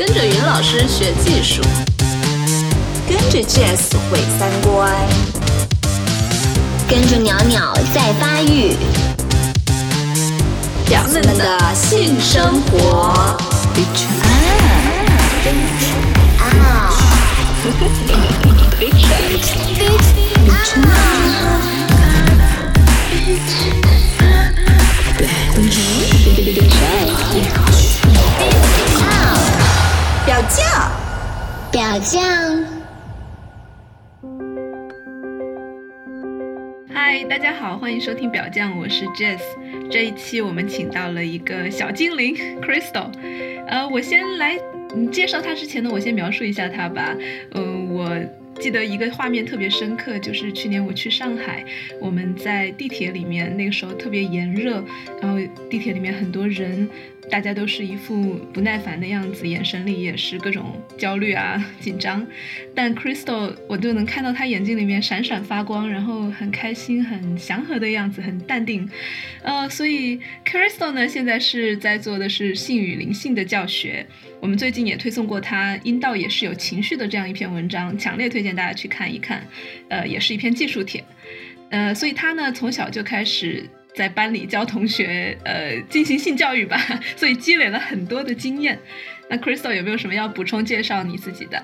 跟着云老师学技术，跟着 Jazz 毁三观，跟着鸟鸟在发育，表妹们的性生活。表酱，表酱。嗨，大家好，欢迎收听表酱，我是 Jess。这一期我们请到了一个小精灵 Crystal。呃，我先来介绍他之前呢，我先描述一下他吧。嗯，我。记得一个画面特别深刻，就是去年我去上海，我们在地铁里面，那个时候特别炎热，然后地铁里面很多人，大家都是一副不耐烦的样子，眼神里也是各种焦虑啊、紧张。但 Crystal 我就能看到他眼睛里面闪闪发光，然后很开心、很祥和的样子，很淡定。呃，所以 Crystal 呢，现在是在做的是性与灵性的教学。我们最近也推送过他《阴道也是有情绪的》这样一篇文章，强烈推荐大家去看一看。呃，也是一篇技术帖。呃，所以他呢从小就开始在班里教同学，呃，进行性教育吧，所以积累了很多的经验。那 Crystal 有没有什么要补充介绍你自己的？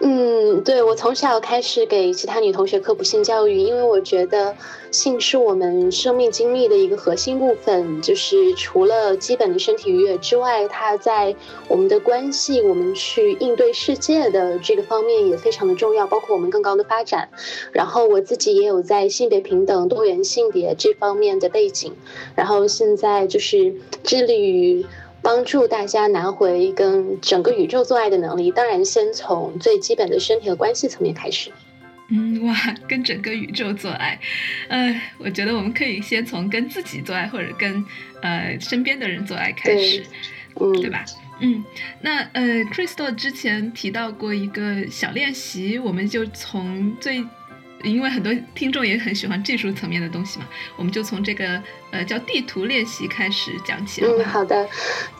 嗯，对我从小开始给其他女同学科普性教育，因为我觉得性是我们生命经历的一个核心部分，就是除了基本的身体愉悦之外，它在我们的关系、我们去应对世界的这个方面也非常的重要，包括我们更高的发展。然后我自己也有在性别平等、多元性别这方面的背景，然后现在就是致力于。帮助大家拿回跟整个宇宙做爱的能力，当然先从最基本的身体和关系层面开始。嗯，哇，跟整个宇宙做爱，呃，我觉得我们可以先从跟自己做爱，或者跟呃身边的人做爱开始，嗯，对吧？嗯，那呃，Crystal 之前提到过一个小练习，我们就从最。因为很多听众也很喜欢技术层面的东西嘛，我们就从这个呃叫地图练习开始讲起。嗯，好的，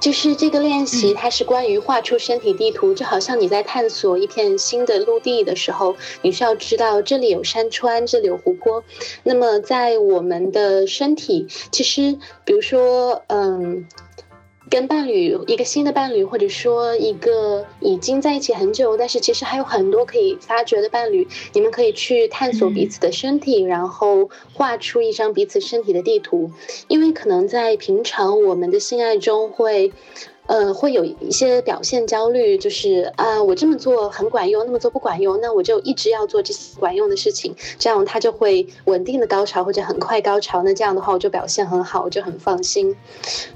就是这个练习，它是关于画出身体地图，就好像你在探索一片新的陆地的时候，你需要知道这里有山川，这里有湖泊。那么在我们的身体，其实比如说，嗯。跟伴侣一个新的伴侣，或者说一个已经在一起很久，但是其实还有很多可以发掘的伴侣，你们可以去探索彼此的身体，然后画出一张彼此身体的地图，因为可能在平常我们的性爱中会。呃，会有一些表现焦虑，就是啊，我这么做很管用，那么做不管用，那我就一直要做这些管用的事情，这样他就会稳定的高潮或者很快高潮，那这样的话我就表现很好，我就很放心。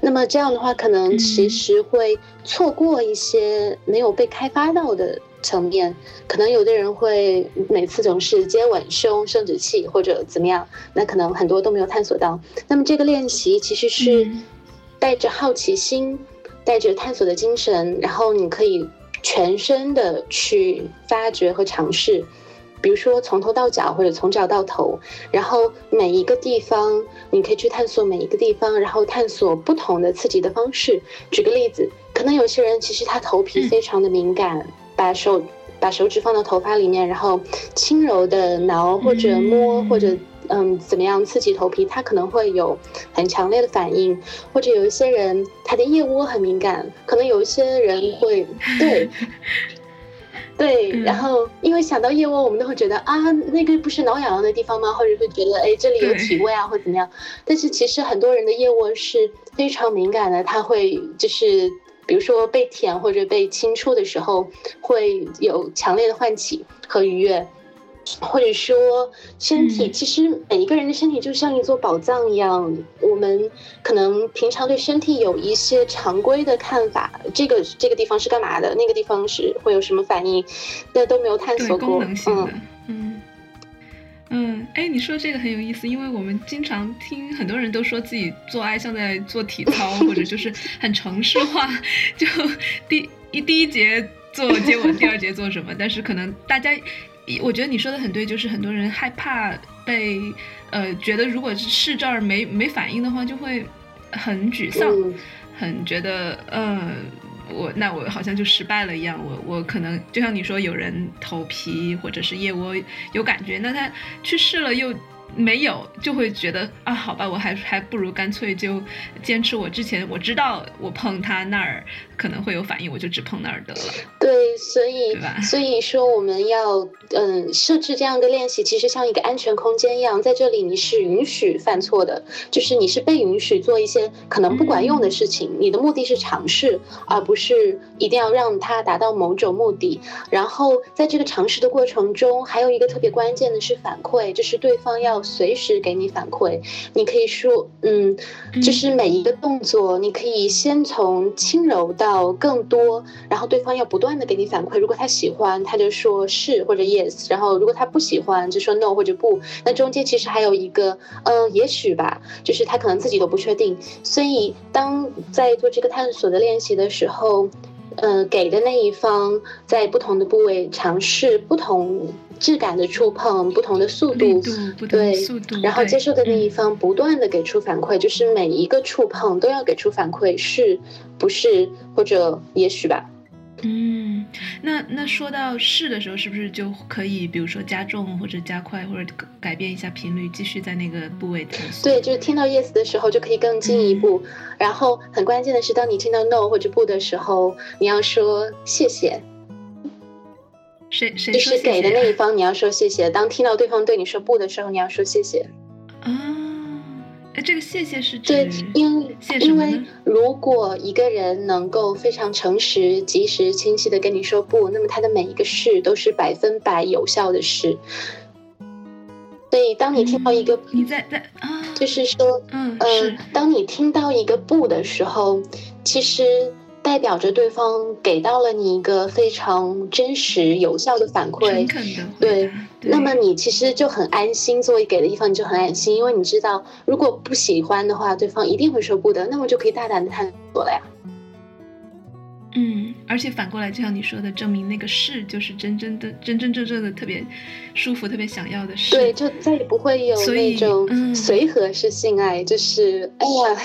那么这样的话，可能其实会错过一些没有被开发到的层面，可能有的人会每次总是接吻、胸、生殖器或者怎么样，那可能很多都没有探索到。那么这个练习其实是带着好奇心。带着探索的精神，然后你可以全身的去发掘和尝试，比如说从头到脚或者从脚到头，然后每一个地方你可以去探索每一个地方，然后探索不同的刺激的方式。举个例子，可能有些人其实他头皮非常的敏感，把手把手指放到头发里面，然后轻柔的挠或者摸或者。嗯，怎么样刺激头皮，他可能会有很强烈的反应，或者有一些人他的腋窝很敏感，可能有一些人会对 对，然后因为想到腋窝，我们都会觉得啊，那个不是挠痒痒的地方吗？或者会觉得哎，这里有体味啊，或怎么样？但是其实很多人的腋窝是非常敏感的，他会就是比如说被舔或者被轻触的时候，会有强烈的唤起和愉悦。或者说，身体其实每一个人的身体就像一座宝藏一样。我们可能平常对身体有一些常规的看法，这个这个地方是干嘛的，那个地方是会有什么反应，那都没有探索过。嗯嗯嗯，哎，你说这个很有意思，因为我们经常听很多人都说自己做爱像在做体操，或者就是很程式化，就第一第一节做接吻，第二节做什么，但是可能大家。我觉得你说的很对，就是很多人害怕被，呃，觉得如果是试这儿没没反应的话，就会很沮丧，很觉得，呃，我那我好像就失败了一样。我我可能就像你说，有人头皮或者是腋窝有感觉，那他去试了又。没有，就会觉得啊，好吧，我还还不如干脆就坚持我之前我知道我碰他那儿可能会有反应，我就只碰那儿得了。对，所以所以说我们要嗯设置这样的练习，其实像一个安全空间一样，在这里你是允许犯错的，就是你是被允许做一些可能不管用的事情，你的目的是尝试，而不是一定要让它达到某种目的。然后在这个尝试的过程中，还有一个特别关键的是反馈，就是对方要随时给你反馈。你可以说，嗯，就是每一个动作，你可以先从轻柔到更多，然后对方要不断的给你反馈。如果他喜欢，他就说是或者 yes；然后如果他不喜欢，就说 no 或者不。那中间其实还有一个，嗯、也许吧，就是他可能自己都不确定。所以当在做这个探索的练习的时候，呃，给的那一方在不同的部位尝试不同质感的触碰，不同的速度，对速度，然后接受的那嗯一方不断的给出反馈，就是每一个触碰都要给出反馈，是不是或者也许吧。嗯，那那说到是的时候，是不是就可以，比如说加重或者加快，或者改改变一下频率，继续在那个部位探索？对，就是听到 yes 的时候就可以更进一步。然后很关键的是，当你听到 no 或者不的时候，你要说谢谢，谁谁就是说谢谢给的那一方你要说谢谢。当听到对方对你说不的时候，你要说谢谢。啊？哎，这个谢谢是指对，因为因为？如果一个人能够非常诚实、及时、清晰的跟你说不，那么他的每一个事都是百分百有效的事。所以，当你听到一个，你在在啊，就是说，嗯呃，当你听到一个不的时候，其实代表着对方给到了你一个非常真实、有效的反馈对。那么你其实就很安心，作为给的一方你就很安心，因为你知道，如果不喜欢的话，对方一定会说不的，那么就可以大胆的探索了呀。嗯，而且反过来，就像你说的，证明那个是就是真真的、真真正正的特别舒服、特别想要的事。对，就再也不会有那种嗯随和式性爱，就是哎呀，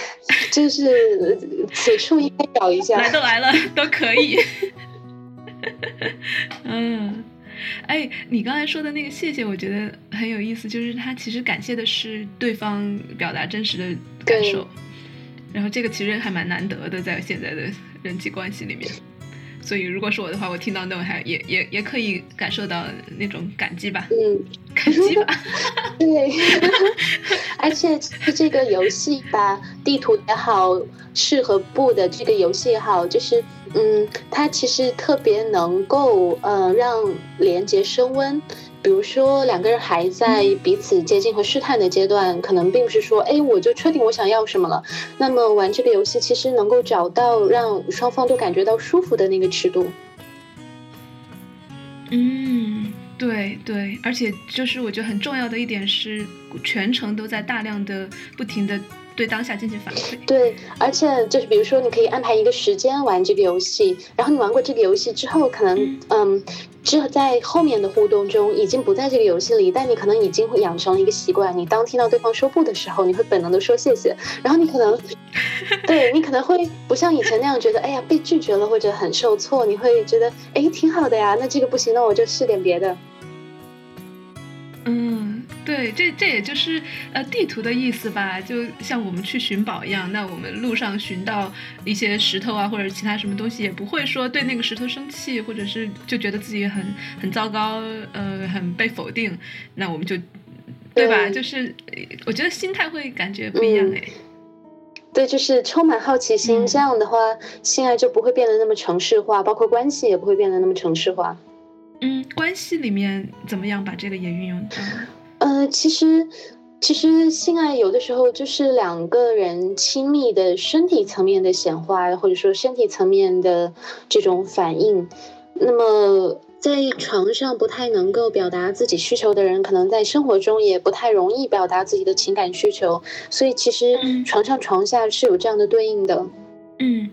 就是此处应该找一下。来都来了，都可以。嗯，哎，你刚才说的那个谢谢，我觉得很有意思，就是他其实感谢的是对方表达真实的感受，然后这个其实还蛮难得的，在现在的人际关系里面。所以如果是我的话，我听到那种还也也也可以感受到那种感激吧，嗯，感激吧。对，而且这个游戏吧，地图也好，是和不的这个游戏也好，就是嗯，它其实特别能够呃让连接升温。比如说两个人还在彼此接近和试探的阶段，可能并不是说，哎，我就确定我想要什么了。那么玩这个游戏，其实能够找到让双方都感觉到舒服的那个尺度。嗯，对对，而且就是我觉得很重要的一点是，全程都在大量的、不停的对当下进行反馈。对，而且就是比如说，你可以安排一个时间玩这个游戏，然后你玩过这个游戏之后，可能嗯，之后在后面的互动中已经不在这个游戏里，但你可能已经会养成了一个习惯，你当听到对方说不的时候，你会本能的说谢谢，然后你可能，对你可能会不像以前那样觉得，哎呀被拒绝了或者很受挫，你会觉得，哎挺好的呀，那这个不行，那我就试点别的。嗯，对，这这也就是呃地图的意思吧，就像我们去寻宝一样，那我们路上寻到一些石头啊或者其他什么东西，也不会说对那个石头生气，或者是就觉得自己很很糟糕，呃，很被否定，那我们就对吧？对就是呃我觉得心态会感觉不一样嗯哎。对，就是充满好奇心，嗯这样的话，性爱就不会变得那么城市化，包括关系也不会变得那么城市化。嗯，关系里面怎么样把这个也运用到？呃，其实其实性爱有的时候就是两个人亲密的身体层面的显化，或者说身体层面的这种反应。那么在床上不太能够表达自己需求的人，可能在生活中也不太容易表达自己的情感需求，所以其实嗯床上床下是有这样的对应的。嗯，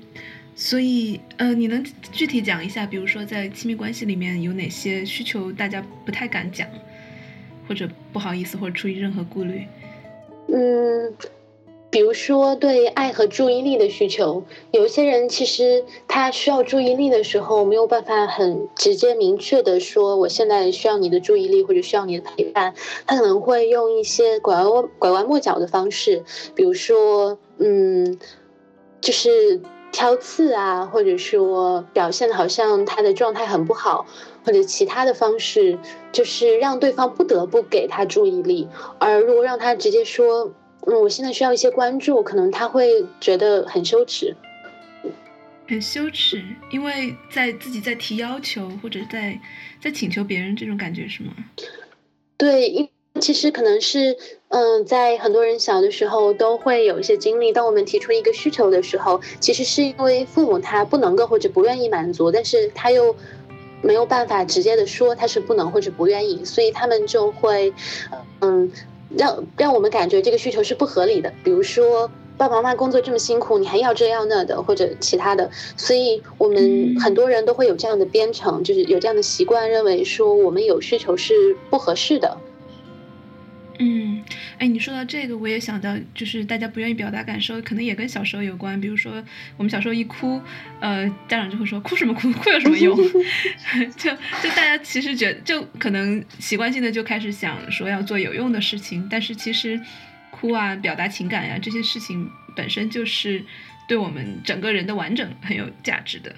所以呃，你能具体讲一下，比如说在亲密关系里面有哪些需求大家不太敢讲，或者不好意思，或者出于任何顾虑？嗯，比如说对爱和注意力的需求，有一些人其实他需要注意力的时候，没有办法很直接明确的说我现在需要你的注意力或者需要你的陪伴，他可能会用一些拐弯拐弯抹角的方式，比如说嗯，就是挑刺啊，或者说表现的好像他的状态很不好，或者其他的方式，就是让对方不得不给他注意力，而如果让他直接说。嗯，我现在需要一些关注，可能他会觉得很羞耻，很羞耻，因为在自己在提要求或者在在请求别人这种感觉是吗？对，因其实可能是，嗯，在很多人小的时候都会有一些经历。当我们提出一个需求的时候，其实是因为父母他不能够或者不愿意满足，但是他又没有办法直接的说他是不能或者不愿意，所以他们就会，嗯。让让我们感觉这个需求是不合理的，比如说爸爸妈妈工作这么辛苦，你还要这要那的，或者其他的，所以我们很多人都会有这样的编程，就是有这样的习惯，认为说我们有需求是不合适的。嗯，哎，你说到这个，我也想到，就是大家不愿意表达感受，可能也跟小时候有关。比如说，我们小时候一哭，呃，家长就会说：“哭什么哭？哭有什么用？” 就就大家其实觉，就可能习惯性的就开始想说要做有用的事情，但是其实哭啊、表达情感呀这些事情本身就是对我们整个人的完整很有价值的。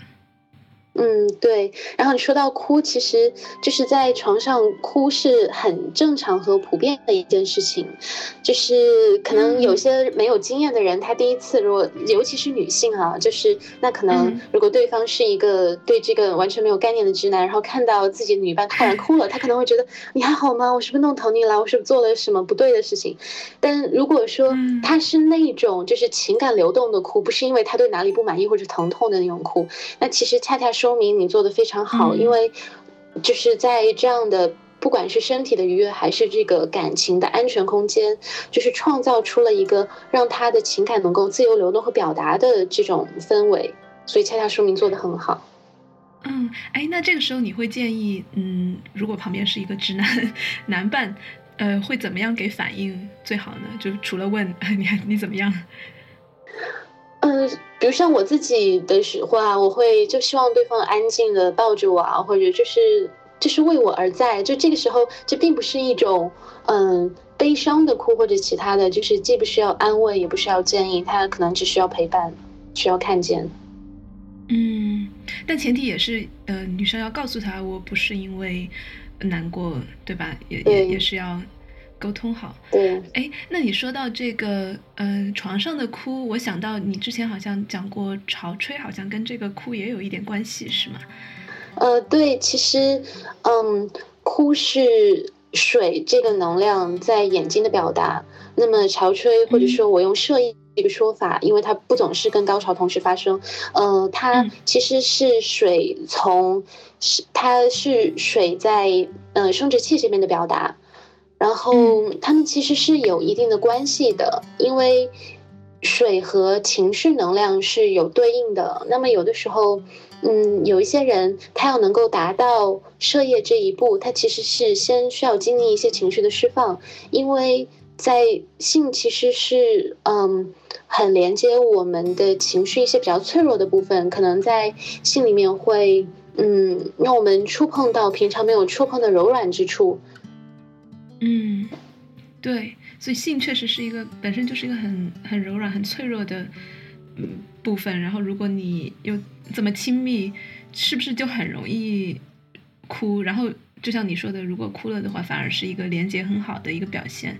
嗯，对。然后你说到哭，其实就是在床上哭是很正常和普遍的一件事情。就是可能有些没有经验的人，他第一次，如果尤其是女性啊，就是那可能如果对方是一个对这个完全没有概念的直男，然后看到自己的女伴突然哭了，他可能会觉得你还好吗？我是不是弄疼你了？我是不是做了什么不对的事情？但如果说他是那种就是情感流动的哭，不是因为他对哪里不满意或者疼痛的那种哭，那其实恰恰说。说明你做的非常好，因为就是在这样的不管是身体的愉悦还是这个感情的安全空间，就是创造出了一个让他的情感能够自由流动和表达的这种氛围，所以恰恰说明做的很好。嗯，哎，那这个时候你会建议，嗯，如果旁边是一个直男 男伴，呃，会怎么样给反应最好呢？就除了问 你你怎么样？嗯，比如像我自己的时候啊，我会就希望对方安静的抱着我啊，或者就是就是为我而在。就这个时候，这并不是一种嗯悲伤的哭或者其他的，就是既不需要安慰，也不需要建议，他可能只需要陪伴，需要看见。嗯，但前提也是，呃，女生要告诉他，我不是因为难过，对吧？也也也是要。沟通好，对，哎，那你说到这个，呃，床上的哭，我想到你之前好像讲过潮吹，好像跟这个哭也有一点关系，是吗？呃，对，其实，嗯，哭是水这个能量在眼睛的表达。那么潮吹，或者说我用摄影这个说法，因为它不总是跟高潮同时发生，呃，它其实是水从是它是水在呃生殖器这边的表达。然后他们其实是有一定的关系的，因为水和情绪能量是有对应的。那么有的时候，嗯，有一些人他要能够达到射业这一步，他其实是先需要经历一些情绪的释放，因为在性其实是嗯很连接我们的情绪一些比较脆弱的部分，可能在性里面会嗯让我们触碰到平常没有触碰的柔软之处。嗯，对，所以性确实是一个本身就是一个很很柔软、很脆弱的嗯部分。然后，如果你又这么亲密，是不是就很容易哭？然后，就像你说的，如果哭了的话，反而是一个连接很好的一个表现。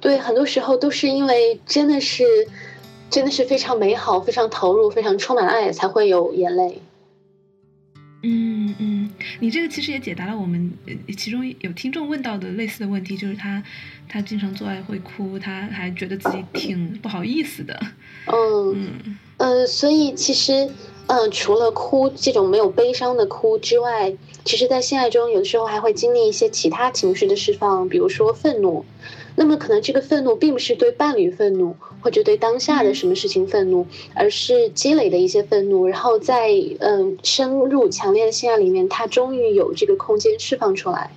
对，很多时候都是因为真的是真的是非常美好、非常投入、非常充满爱，才会有眼泪。嗯嗯，你这个其实也解答了我们其中有听众问到的类似的问题，就是他他经常做爱会哭，他还觉得自己挺不好意思的。嗯嗯呃，所以其实嗯，除了哭这种没有悲伤的哭之外，其实，在性爱中有的时候还会经历一些其他情绪的释放，比如说愤怒。那么可能这个愤怒并不是对伴侣愤怒，或者对当下的什么事情愤怒，而是积累的一些愤怒，然后在嗯深入强烈的性爱里面，它终于有这个空间释放出来。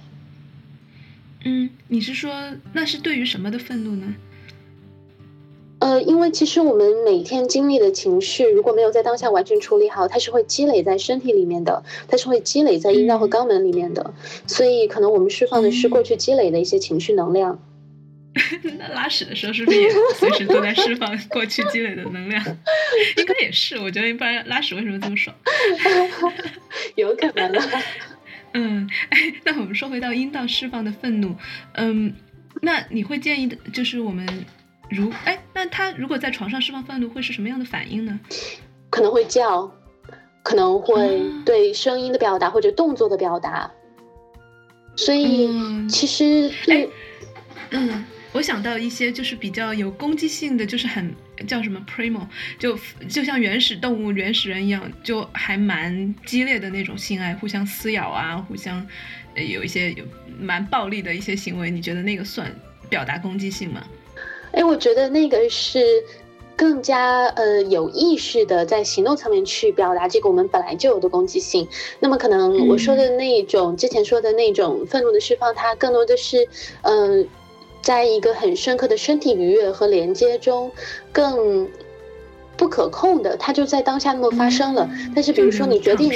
嗯，你是说那是对于什么的愤怒呢？呃，因为其实我们每天经历的情绪，如果没有在当下完全处理好，它是会积累在身体里面的，它是会积累在阴道和肛门里面的，所以可能我们释放的是过去积累的一些情绪能量。那拉屎的时候是不是也随时都在释放 过去积累的能量？应该也是，我觉得一般拉屎为什么这么爽？有可能啊。嗯，哎，那我们说回到阴道释放的愤怒，嗯，那你会建议的，就是我们如哎，那他如果在床上释放愤怒会是什么样的反应呢？可能会叫，可能会对声音的表达或者动作的表达，所以其实哎，嗯。我想到一些就是比较有攻击性的，就是很叫什么 primal，就就像原始动物、原始人一样，就还蛮激烈的那种性爱，互相撕咬啊，互相有一些有蛮暴力的一些行为。你觉得那个算表达攻击性吗？哎，我觉得那个是更加呃有意识的在行动层面去表达这个我们本来就有的攻击性。那么可能我说的那种之前说的那种愤怒的释放，它更多的是嗯。在一个很深刻的身体愉悦和连接中，更不可控的，它就在当下那么发生了。但是，比如说你决定，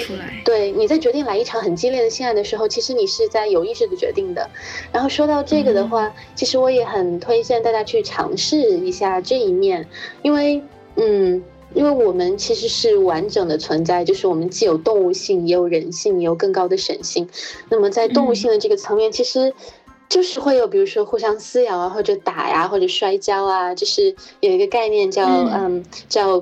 对，你在决定来一场很激烈的性爱的时候，其实你是在有意识的决定的。然后说到这个的话，其实我也很推荐大家去尝试一下这一面，因为，嗯，因为我们其实是完整的存在，就是我们既有动物性，也有人性，也有更高的神性。那么在动物性的这个层面，其实。就是会有，比如说互相撕咬啊，或者打呀，或者摔跤啊，就是有一个概念叫嗯叫，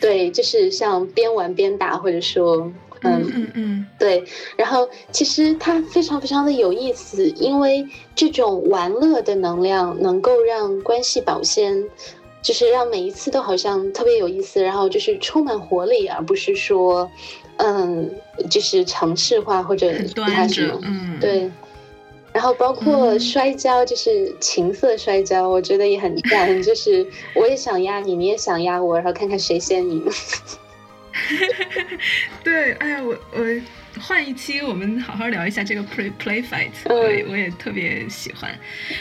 对，就是像边玩边打，或者说嗯嗯嗯，对。然后其实它非常非常的有意思，因为这种玩乐的能量能够让关系保鲜，就是让每一次都好像特别有意思，然后就是充满活力，而不是说嗯就是程式化或者其他什么，嗯，对。然后包括摔跤，就是情色摔跤，我觉得也很赞。就是我也想压你，你也想压我，然后看看谁先赢。对，哎呀，我我换一期，我们好好聊一下这个 play play fight，我我也特别喜欢。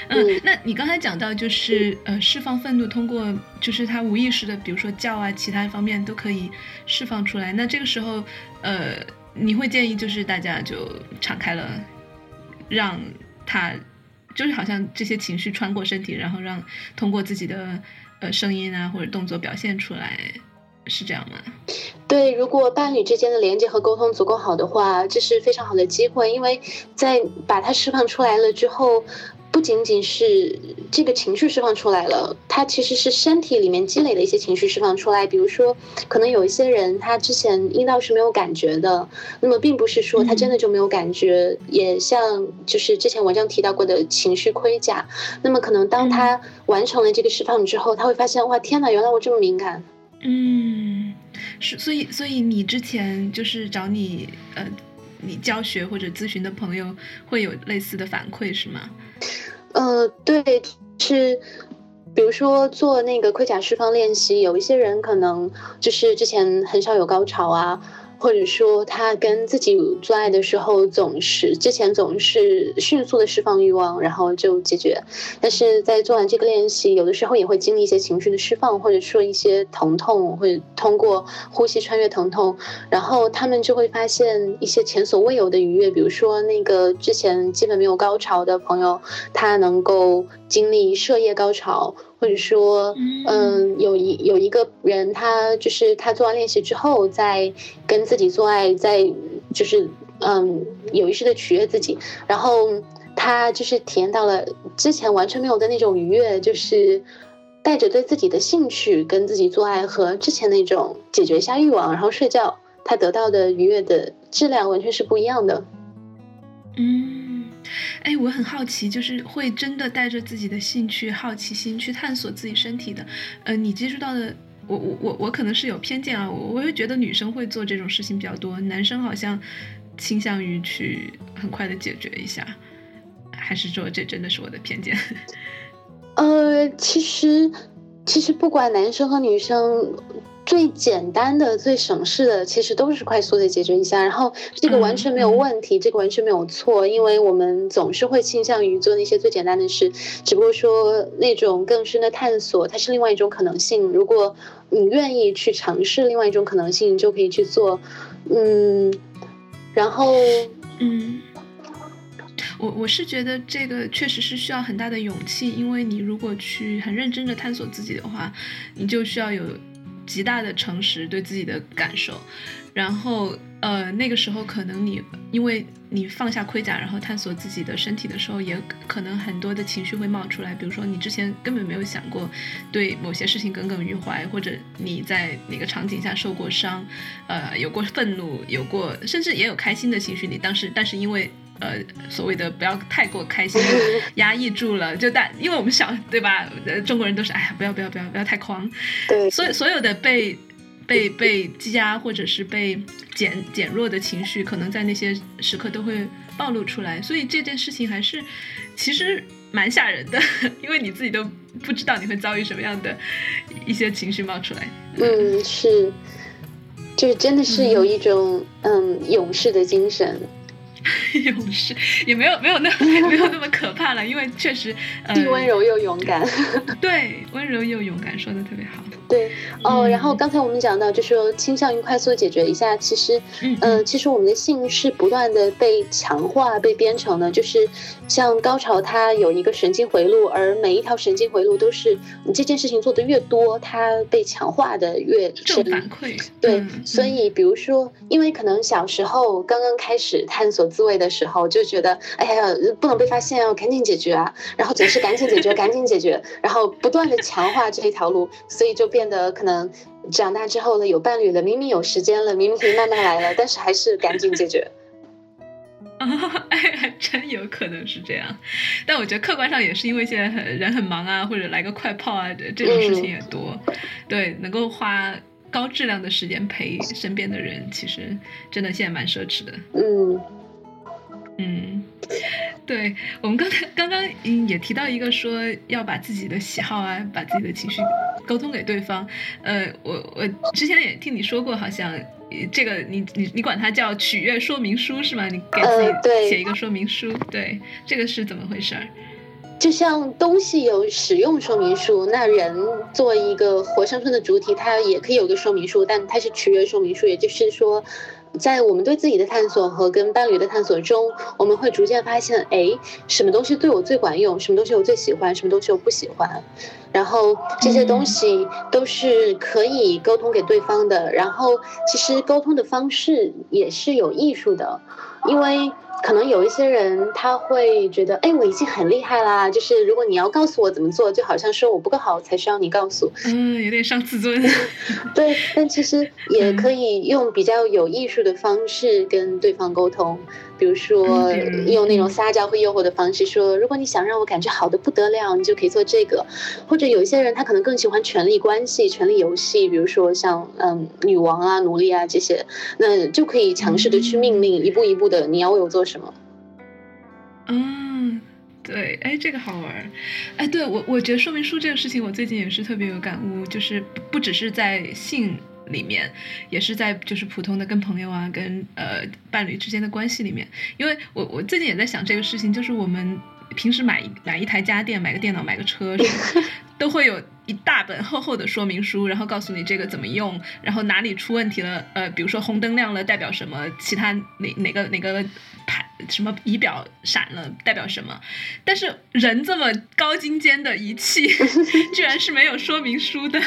嗯，那你刚才讲到就是呃释放愤怒，通过就是他无意识的，比如说叫啊，其他方面都可以释放出来。那这个时候，呃，你会建议就是大家就敞开了。让他就是好像这些情绪穿过身体，然后让通过自己的呃声音啊或者动作表现出来，是这样吗？对，如果伴侣之间的连接和沟通足够好的话，这是非常好的机会，因为在把它释放出来了之后。不仅仅是这个情绪释放出来了，它其实是身体里面积累的一些情绪释放出来。比如说，可能有一些人他之前阴道是没有感觉的，那么并不是说他真的就没有感觉。也像就是之前文章提到过的情绪盔甲，那么可能当他完成了这个释放之后，他会发现哇，天哪，原来我这么敏感。嗯，是，所以所以你之前就是找你呃。你教学或者咨询的朋友会有类似的反馈是吗？呃，对，是，比如说做那个盔甲释放练习，有一些人可能就是之前很少有高潮啊。或者说他跟自己做爱的时候，总是之前总是迅速的释放欲望，然后就解决。但是在做完这个练习，有的时候也会经历一些情绪的释放，或者说一些疼痛，会通过呼吸穿越疼痛，然后他们就会发现一些前所未有的愉悦。比如说那个之前基本没有高潮的朋友，他能够经历射液高潮。或者说，嗯，有一有一个人，他就是他做完练习之后，在跟自己做爱，在就是嗯有意识的取悦自己，然后他就是体验到了之前完全没有的那种愉悦，就是带着对自己的兴趣跟自己做爱和之前那种解决一下欲望然后睡觉，他得到的愉悦的质量完全是不一样的。嗯。哎，我很好奇，就是会真的带着自己的兴趣、好奇心去探索自己身体的。呃，你接触到的，我我我我可能是有偏见啊，我我会觉得女生会做这种事情比较多，男生好像倾向于去很快的解决一下，还是说这真的是我的偏见？呃，其实其实不管男生和女生。最简单的、最省事的，其实都是快速的解决一下。然后这个完全没有问题，这个完全没有错，因为我们总是会倾向于做那些最简单的事。只不过说那种更深的探索，它是另外一种可能性。如果你愿意去尝试另外一种可能性，就可以去做。嗯，然后嗯。我我是觉得这个确实是需要很大的勇气，因为你如果去很认真的探索自己的话，你就需要有极大的诚实对自己的感受，然后呃那个时候可能你因为你放下盔甲，然后探索自己的身体的时候，也可能很多的情绪会冒出来，比如说你之前根本没有想过对某些事情耿耿于怀，或者你在哪个场景下受过伤，呃有过愤怒，有过甚至也有开心的情绪，你当时但是因为。呃，所谓的不要太过开心，压抑住了，就但因为我们小，对吧？呃，中国人都是，哎呀，不要不要不要不要太狂，对，所以所有的被被被积压或者是被减减弱的情绪，可能在那些时刻都会暴露出来，所以这件事情还是其实蛮吓人的，因为你自己都不知道你会遭遇什么样的一些情绪冒出来。嗯，是，就是真的是有一种嗯勇士的精神。勇士也没有没有那 没有那么可怕了，因为确实既温柔又勇敢。对，温柔又勇敢，说的特别好。对哦，然后刚才我们讲到，就是说倾向于快速解决一下。其实，嗯，其实我们的性是不断的被强化、被编程的。就是像高潮，它有一个神经回路，而每一条神经回路都是你这件事情做的越多，它被强化的越正反馈。对，所以比如说，因为可能小时候刚刚开始探索自慰的时候，就觉得哎呀，不能被发现哦，赶紧解决啊，然后总是赶紧解决，赶紧解决，然后不断的强化这一条路，所以就变。变得可能长大之后了，有伴侣了，明明有时间了，明明可以慢慢来了，但是还是赶紧解决。哎，还真有可能是这样。但我觉得客观上也是因为现在很人很忙啊，或者来个快炮啊，这种事情也多。对，能够花高质量的时间陪身边的人，其实真的现在蛮奢侈的。嗯嗯。对我们刚才刚刚嗯也提到一个说要把自己的喜好啊，把自己的情绪沟通给对方。呃，我我之前也听你说过，好像这个你你你管它叫取悦说明书是吗？你给自己写一个说明书，对，这个是怎么回事儿？就像东西有使用说明书，那人作为一个活生生的主体，它也可以有个说明书，但它是取悦说明书，也就是说。在我们对自己的探索和跟伴侣的探索中，我们会逐渐发现，哎，什么东西对我最管用，什么东西我最喜欢，什么东西我不喜欢，然后这些东西都是可以沟通给对方的。然后，其实沟通的方式也是有艺术的，因为。可能有一些人他会觉得，哎，我已经很厉害啦。就是如果你要告诉我怎么做，就好像说我不够好才需要你告诉。嗯，有点伤自尊。对，但其实也可以用比较有艺术的方式跟对方沟通。比如说，用那种撒娇会诱惑的方式说，如果你想让我感觉好的不得了，你就可以做这个。或者有一些人他可能更喜欢权力关系、权力游戏，比如说像嗯女王啊、奴隶啊这些，那就可以强势的去命令，一步一步的你要为我做什么。嗯，对，哎，这个好玩。哎，对我我觉得说明书这个事情，我最近也是特别有感悟，就是不只是在性。里面也是在就是普通的跟朋友啊，跟呃伴侣之间的关系里面，因为我我最近也在想这个事情，就是我们平时买买一台家电、买个电脑、买个车，都会有一大本厚厚的说明书，然后告诉你这个怎么用，然后哪里出问题了，呃，比如说红灯亮了代表什么，其他哪哪个哪个。牌什么仪表闪了代表什么？但是人这么高精尖的仪器，居然是没有说明书的，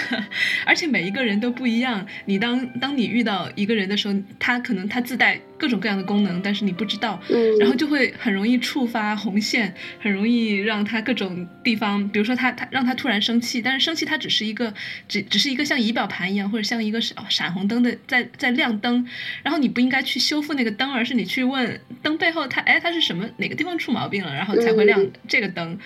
而且每一个人都不一样。你当当你遇到一个人的时候，他可能他自带各种各样的功能，但是你不知道，然后就会很容易触发红线，很容易让他各种地方，比如说他他让他突然生气，但是生气它只是一个只只是一个像仪表盘一样，或者像一个闪闪红灯的在在亮灯，然后你不应该去修复那个灯，而是你去问。灯背后，它哎，它是什么哪个地方出毛病了，然后才会亮这个灯。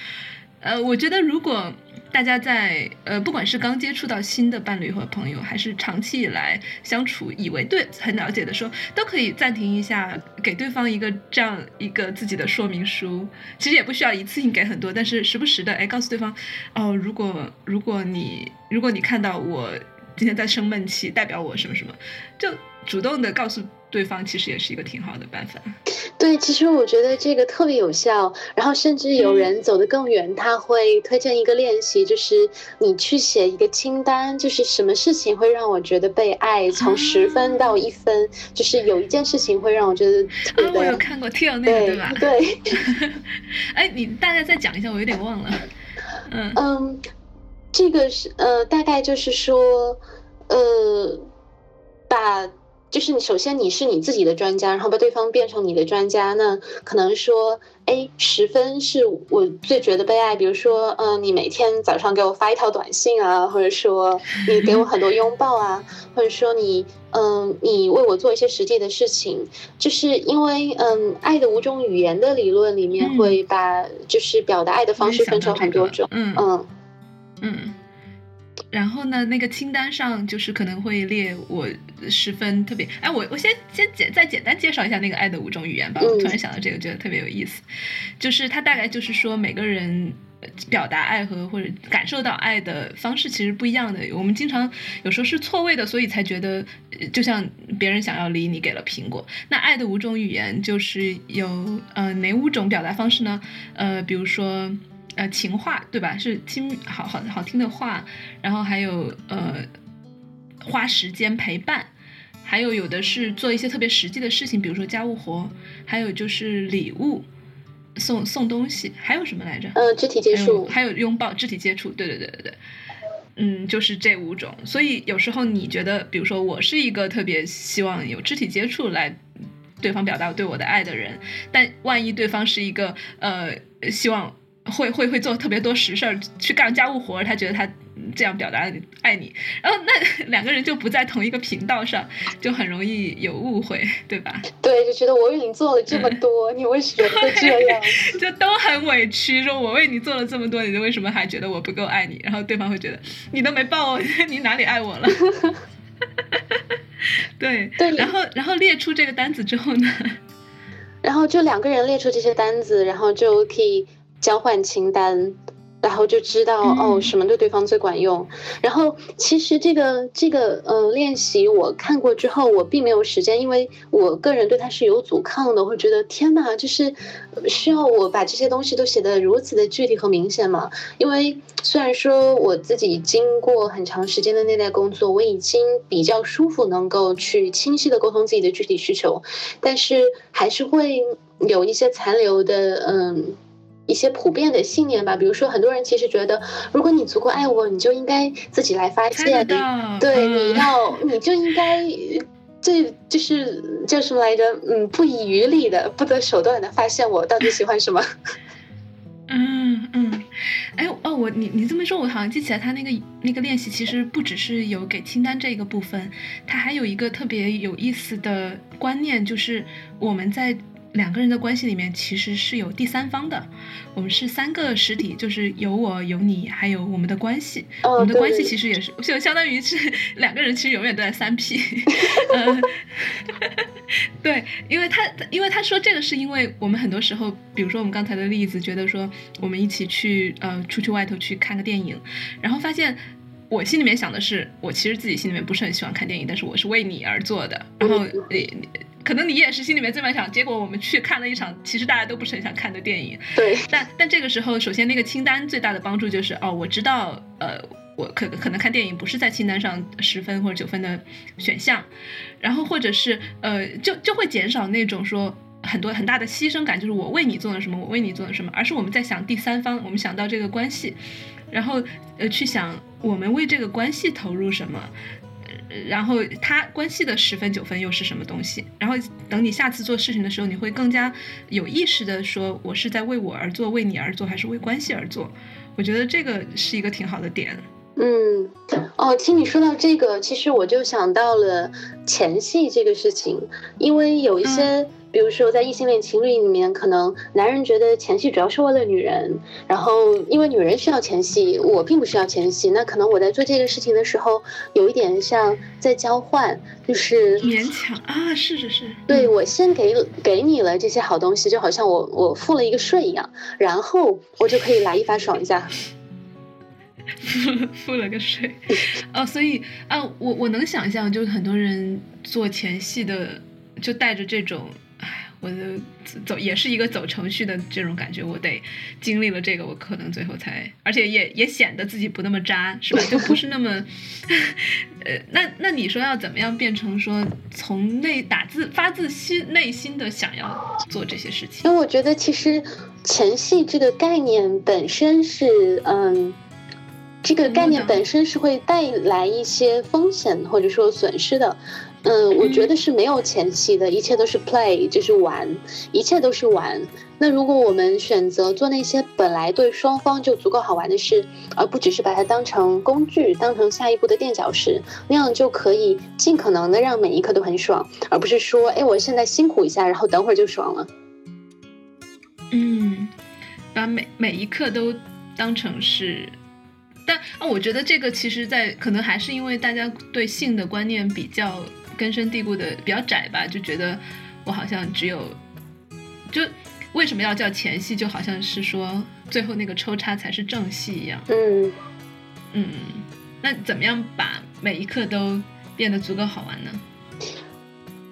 呃，我觉得如果大家在呃，不管是刚接触到新的伴侣和朋友，还是长期以来相处以为对很了解的时候，都可以暂停一下，给对方一个这样一个自己的说明书。其实也不需要一次性给很多，但是时不时的哎，告诉对方，哦，如果如果你如果你看到我。今天在生闷气，代表我什么什么，就主动的告诉对方，其实也是一个挺好的办法。对，其实我觉得这个特别有效。然后甚至有人走得更远，他会推荐一个练习，就是你去写一个清单，就是什么事情会让我觉得被爱，从十分到一分，就是有一件事情会让我觉得特别。我有看过 Till 那个对吧？对。哎，你大概再讲一下，我有点忘了。嗯嗯，这个是呃，大概就是说，呃，把。就是你首先你是你自己的专家，然后把对方变成你的专家，那可能说，哎，十分是我最觉得被爱。比如说，嗯，你每天早上给我发一条短信啊，或者说你给我很多拥抱啊，或者说你，嗯，你为我做一些实际的事情，就是因为，嗯，爱的五种语言的理论里面会把就是表达爱的方式分成很多种，嗯嗯嗯。然后呢，那个清单上就是可能会列我十分特别。哎，我我先先简再简单介绍一下那个爱的五种语言吧。我突然想到这个，觉得特别有意思。就是它大概就是说，每个人表达爱和或者感受到爱的方式其实不一样的。我们经常有时候是错位的，所以才觉得就像别人想要梨，你给了苹果。那爱的五种语言就是有呃哪五种表达方式呢？呃，比如说。呃，情话对吧？是听好好好听的话，然后还有呃，花时间陪伴，还有有的是做一些特别实际的事情，比如说家务活，还有就是礼物，送送东西，还有什么来着？呃，肢体接触，还有拥抱，肢体接触，对对对对对，嗯，就是这五种。所以有时候你觉得，比如说我是一个特别希望有肢体接触来对方表达对我的爱的人，但万一对方是一个呃希望。会会会做特别多实事儿，去干家务活儿，他觉得他这样表达爱你，然后那 两个人就不在同一个频道上，就很容易有误会，对吧？对，就觉得我为你做了这么多，你为什么会这样？就都很委屈，说我为你做了这么多，你为什么还觉得我不够爱你？然后对方会觉得你都没抱我，你哪里爱我了？对对，然后然后列出这个单子之后呢，然后就两个人列出这些单子，然后就可以。交换清单，然后就知道哦什么对对方最管用。然后其实这个这个呃练习我看过之后，我并没有时间，因为我个人对它是有阻抗的，会觉得天哪，就是需要我把这些东西都写得如此的具体和明显嘛？因为虽然说我自己经过很长时间的内在工作，我已经比较舒服，能够去清晰的沟通自己的具体需求，但是还是会有一些残留的嗯。一些普遍的信念吧，比如说，很多人其实觉得，如果你足够爱我，你就应该自己来发现，对，你要，你就应该，这就是叫什么来着？嗯，不遗余力的、不择手段的发现我到底喜欢什么。嗯嗯，哎哦，我你你这么说，我好像记起来，他那个那个练习其实不只是有给清单这一个部分，他还有一个特别有意思的观念，就是我们在。两个人的关系里面其实是有第三方的，我们是三个实体，就是有我有你，还有我们的关系。我们的关系其实也是，就相当于是 两个人其实永远都在三 P。对，因为他因为他说这个是因为我们很多时候，比如说我们刚才的例子，觉得说我们一起去呃出去外头去看个电影，然后发现我心里面想的是，我其实自己心里面不是很喜欢看电影，但是我是为你而做的，然后呃。可能你也是心里面这么想，结果我们去看了一场其实大家都不是很想看的电影。对。但但这个时候，首先那个清单最大的帮助就是，哦，我知道，呃，我可可能看电影不是在清单上十分或者九分的选项，然后或者是呃，就就会减少那种说很多很大的牺牲感，就是我为你做了什么，我为你做了什么，而是我们在想第三方，我们想到这个关系，然后呃去想我们为这个关系投入什么。然后他关系的十分九分又是什么东西？然后等你下次做事情的时候，你会更加有意识的说，我是在为我而做，为你而做，还是为关系而做？我觉得这个是一个挺好的点。嗯，哦，听你说到这个，其实我就想到了前戏这个事情，因为有一些。比如说，在异性恋情侣里面，可能男人觉得前戏主要是为了女人，然后因为女人需要前戏，我并不需要前戏。那可能我在做这个事情的时候，有一点像在交换，就是勉强啊，是是是，对我先给给你了这些好东西，就好像我我付了一个税一样，然后我就可以来一发爽一下。付了敷了个税，哦，所以啊，我我能想象，就是很多人做前戏的，就带着这种，哎，我的走也是一个走程序的这种感觉，我得经历了这个，我可能最后才，而且也也显得自己不那么渣，是吧？就不是那么，呃，那那你说要怎么样变成说从内打自发自心内心的想要做这些事情？因为我觉得其实前戏这个概念本身是，嗯。这个概念本身是会带来一些风险或者说损失的，嗯，我觉得是没有前戏的，一切都是 play，就是玩，一切都是玩。那如果我们选择做那些本来对双方就足够好玩的事，而不只是把它当成工具，当成下一步的垫脚石，那样就可以尽可能的让每一刻都很爽，而不是说，哎，我现在辛苦一下，然后等会儿就爽了。嗯，把每每一刻都当成是。但啊，我觉得这个其实，在可能还是因为大家对性的观念比较根深蒂固的比较窄吧，就觉得我好像只有，就为什么要叫前戏，就好像是说最后那个抽插才是正戏一样。嗯嗯，那怎么样把每一刻都变得足够好玩呢？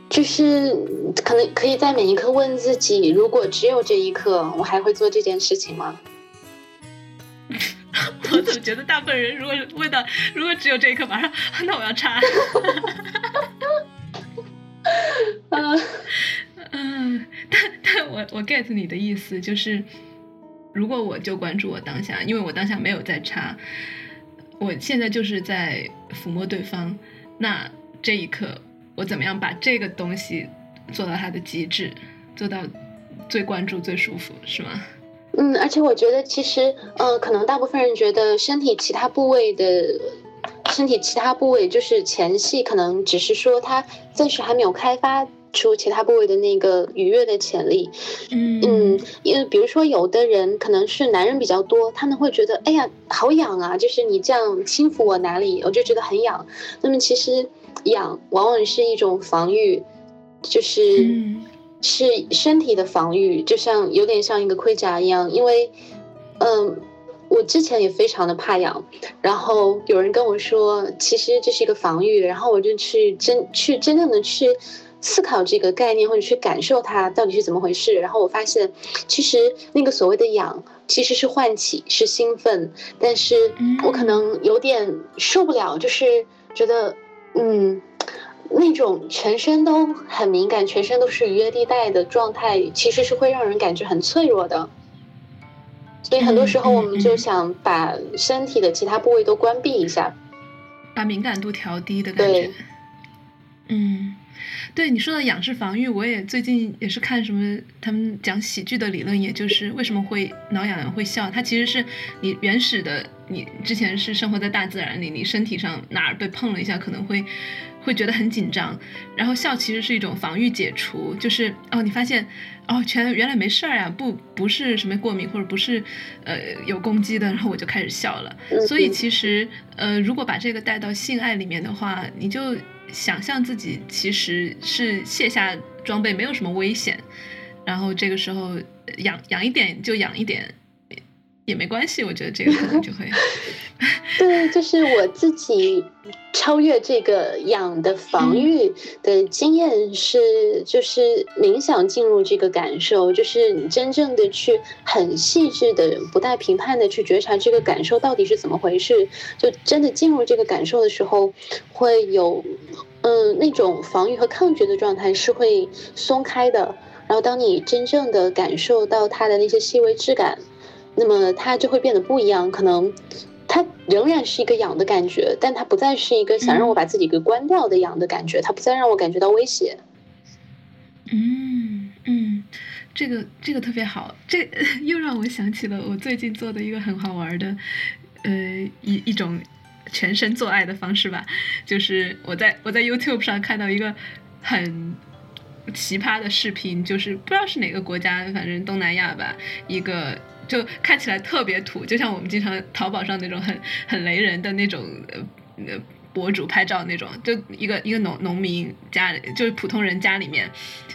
就是可能可以在每一刻问自己，如果只有这一刻，我还会做这件事情吗？我怎么觉得大部分人如果问到如果只有这一刻，马上那我要插。嗯嗯，但但我我 get 你的意思就是，如果我就关注我当下，因为我当下没有在插，我现在就是在抚摸对方，那这一刻我怎么样把这个东西做到它的极致，做到最关注最舒服，是吗？嗯，而且我觉得其实，呃，可能大部分人觉得身体其他部位的，身体其他部位就是前戏，可能只是说他暂时还没有开发出其他部位的那个愉悦的潜力。嗯嗯，因为比如说有的人可能是男人比较多，他们会觉得，哎呀，好痒啊，就是你这样轻抚我哪里，我就觉得很痒。那么其实痒往往是一种防御，就是。是身体的防御，就像有点像一个盔甲一样。因为，嗯，我之前也非常的怕痒，然后有人跟我说，其实这是一个防御，然后我就去真去真正的去思考这个概念，或者去感受它到底是怎么回事。然后我发现，其实那个所谓的痒，其实是唤起，是兴奋，但是我可能有点受不了，就是觉得，嗯。那种全身都很敏感、全身都是愉悦地带的状态，其实是会让人感觉很脆弱的。所以很多时候，我们就想把身体的其他部位都关闭一下，把敏感度调低的感觉。嗯，对你说的仰视防御，我也最近也是看什么他们讲喜剧的理论，也就是为什么会挠痒痒会笑，它其实是你原始的，你之前是生活在大自然里，你身体上哪儿被碰了一下，可能会。会觉得很紧张，然后笑其实是一种防御解除，就是哦，你发现哦，全原来没事儿啊，不不是什么过敏或者不是呃有攻击的，然后我就开始笑了。所以其实呃，如果把这个带到性爱里面的话，你就想象自己其实是卸下装备，没有什么危险，然后这个时候养养一点就养一点。也没关系，我觉得这个可能就会。对，就是我自己超越这个养的防御的经验是，就是冥想进入这个感受，就是你真正的去很细致的、不带评判的去觉察这个感受到底是怎么回事。就真的进入这个感受的时候，会有嗯那种防御和抗拒的状态是会松开的。然后当你真正的感受到它的那些细微质感。那么它就会变得不一样，可能它仍然是一个痒的感觉，但它不再是一个想让我把自己给关掉的痒的感觉，它不再让我感觉到威胁。嗯嗯，这个这个特别好，这 又让我想起了我最近做的一个很好玩的，呃一一种全身做爱的方式吧，就是我在我在 YouTube 上看到一个很奇葩的视频，就是不知道是哪个国家，反正东南亚吧，一个。就看起来特别土，就像我们经常淘宝上那种很很雷人的那种呃博主拍照那种，就一个一个农农民家里，就是普通人家里面，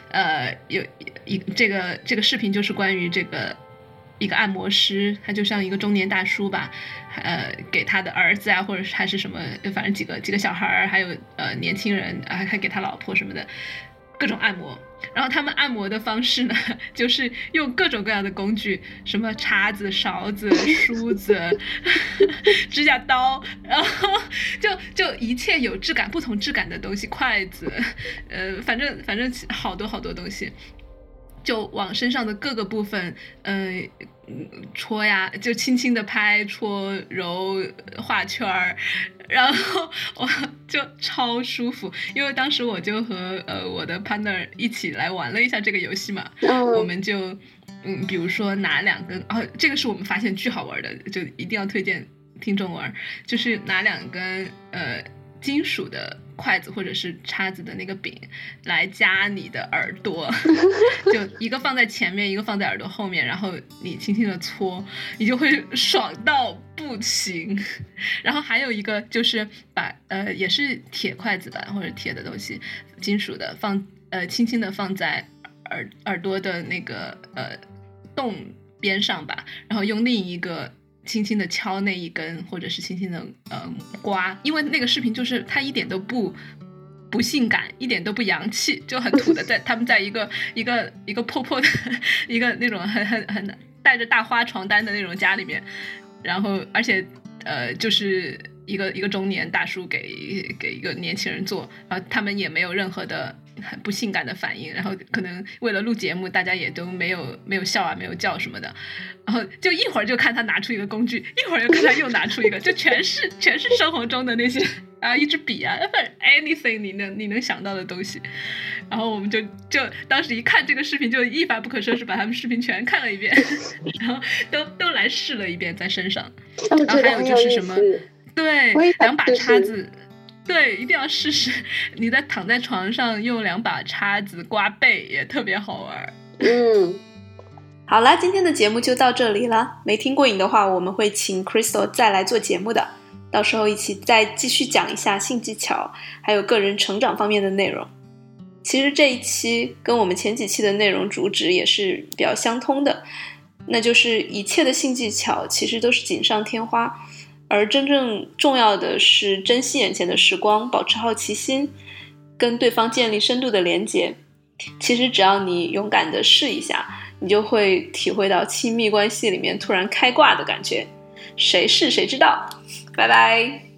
呃，有一这个这个视频就是关于这个一个按摩师，他就像一个中年大叔吧，呃，给他的儿子啊，或者是还是什么，反正几个几个小孩儿，还有呃年轻人，还还给他老婆什么的，各种按摩。然后他们按摩的方式呢，就是用各种各样的工具，什么叉子、勺子、梳子、指甲刀，然后就就一切有质感、不同质感的东西，筷子，呃，反正反正好多好多东西。就往身上的各个部分，嗯、戳呀，就轻轻的拍、戳、揉、画圈儿，然后我就超舒服，因为当时我就和呃我的 partner 一起来玩了一下这个游戏嘛，我嗯们就嗯，比如说拿两根，哦，这个是我们发现巨好玩的，就一定要推荐听众玩，就是拿两根呃金属的筷子或者是叉子的那个柄来夹你的耳朵，就一个放在前面，一个放在耳朵后面，然后你轻轻的搓，你就会爽到不行。然后还有一个就是把呃也是铁筷子吧或者铁的东西，金属的放呃轻轻的放在耳耳朵的那个呃洞边上吧，然后用另一个轻轻的敲那一根，或者是轻轻的呃刮，因为那个视频就是它一点都不。不性感，一点都不洋气，就很土的在他们在一个一个一个破破的一个那种很很很带着大花床单的那种家里面，然后而且呃就是一个一个中年大叔给给一个年轻人做，然后他们也没有任何的很不性感的反应，然后可能为了录节目，大家也都没有没有笑啊，没有叫什么的，然后就一会儿就看他拿出一个工具，一会儿又看他又拿出一个，就全是全是生活中的那些啊，一支笔啊，反正 anything 你能你能想到的东西，然后我们就就当时一看这个视频，就一发不可收拾，把他们视频全看了一遍，然后都都来试了一遍在身上。然后还有就是什么思。对两把叉子，对，一定要试试。你在躺在床上用两把叉子刮背也特别好玩儿。嗯，好啦，今天的节目就到这里了。没听过瘾的话，我们会请 Crystal 再来做节目的，到时候一起再继续讲一下性技巧，还有个人成长方面的内容。其实这一期跟我们前几期的内容主旨也是比较相通的，那就是一切的性技巧其实都是锦上添花，而真正重要的是珍惜眼前的时光，保持好奇心，跟对方建立深度的连接。其实只要你勇敢的试一下，你就会体会到亲密关系里面突然开挂的感觉。谁试谁知道。拜拜。